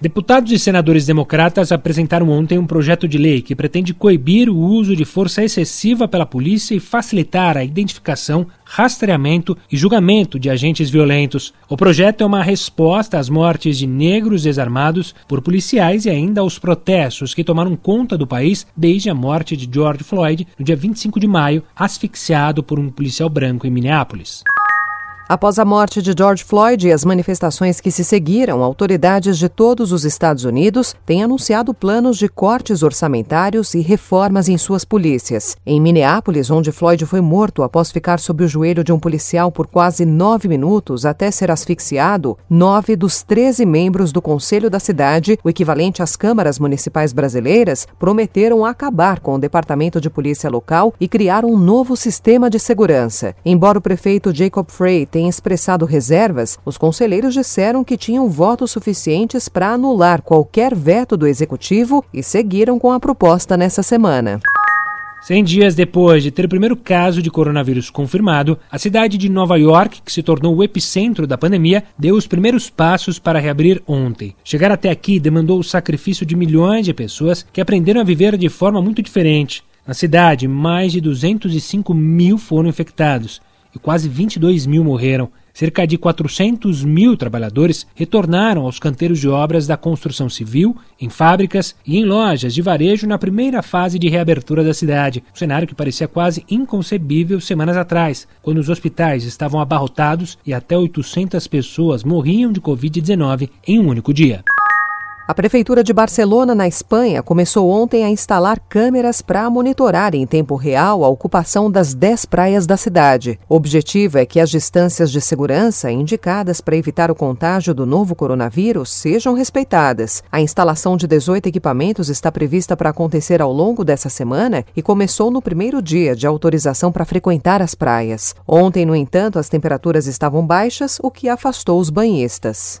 Deputados e senadores democratas apresentaram ontem um projeto de lei que pretende coibir o uso de força excessiva pela polícia e facilitar a identificação, rastreamento e julgamento de agentes violentos. O projeto é uma resposta às mortes de negros desarmados por policiais e ainda aos protestos que tomaram conta do país desde a morte de George Floyd no dia 25 de maio, asfixiado por um policial branco em Minneapolis. Após a morte de George Floyd e as manifestações que se seguiram, autoridades de todos os Estados Unidos têm anunciado planos de cortes orçamentários e reformas em suas polícias. Em Minneapolis, onde Floyd foi morto após ficar sob o joelho de um policial por quase nove minutos até ser asfixiado, nove dos treze membros do Conselho da cidade, o equivalente às câmaras municipais brasileiras, prometeram acabar com o Departamento de Polícia Local e criar um novo sistema de segurança. Embora o prefeito Jacob Frey tenha expressado reservas, os conselheiros disseram que tinham votos suficientes para anular qualquer veto do executivo e seguiram com a proposta nessa semana. Cem dias depois de ter o primeiro caso de coronavírus confirmado, a cidade de Nova York, que se tornou o epicentro da pandemia, deu os primeiros passos para reabrir ontem. Chegar até aqui demandou o sacrifício de milhões de pessoas que aprenderam a viver de forma muito diferente. Na cidade, mais de 205 mil foram infectados quase 22 mil morreram. Cerca de 400 mil trabalhadores retornaram aos canteiros de obras da construção civil, em fábricas e em lojas de varejo na primeira fase de reabertura da cidade. Um cenário que parecia quase inconcebível semanas atrás, quando os hospitais estavam abarrotados e até 800 pessoas morriam de Covid-19 em um único dia. A Prefeitura de Barcelona, na Espanha, começou ontem a instalar câmeras para monitorar em tempo real a ocupação das 10 praias da cidade. O objetivo é que as distâncias de segurança indicadas para evitar o contágio do novo coronavírus sejam respeitadas. A instalação de 18 equipamentos está prevista para acontecer ao longo dessa semana e começou no primeiro dia de autorização para frequentar as praias. Ontem, no entanto, as temperaturas estavam baixas, o que afastou os banhistas.